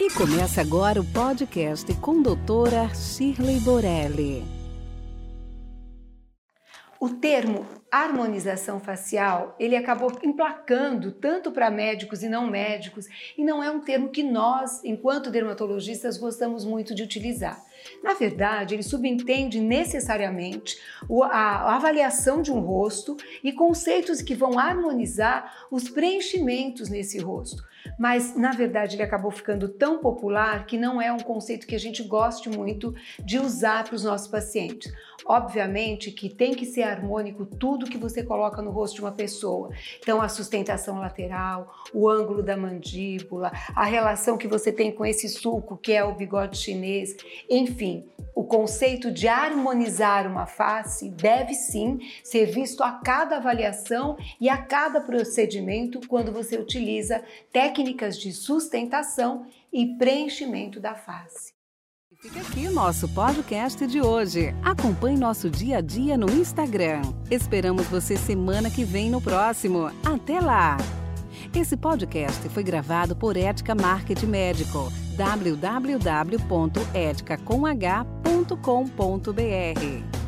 E começa agora o podcast com doutora Shirley Borelli. O termo harmonização facial, ele acabou emplacando tanto para médicos e não médicos, e não é um termo que nós, enquanto dermatologistas, gostamos muito de utilizar. Na verdade, ele subentende necessariamente a avaliação de um rosto e conceitos que vão harmonizar os preenchimentos nesse rosto mas na verdade ele acabou ficando tão popular que não é um conceito que a gente goste muito de usar para os nossos pacientes. Obviamente que tem que ser harmônico tudo que você coloca no rosto de uma pessoa. Então, a sustentação lateral, o ângulo da mandíbula, a relação que você tem com esse sulco que é o bigode chinês, enfim, o conceito de harmonizar uma face deve sim ser visto a cada avaliação e a cada procedimento quando você utiliza técnicas de sustentação e preenchimento da face. Fica aqui o nosso podcast de hoje. Acompanhe nosso dia a dia no Instagram. Esperamos você semana que vem no próximo. Até lá! Esse podcast foi gravado por Ética Marketing Médico. www.eticacomh.com.br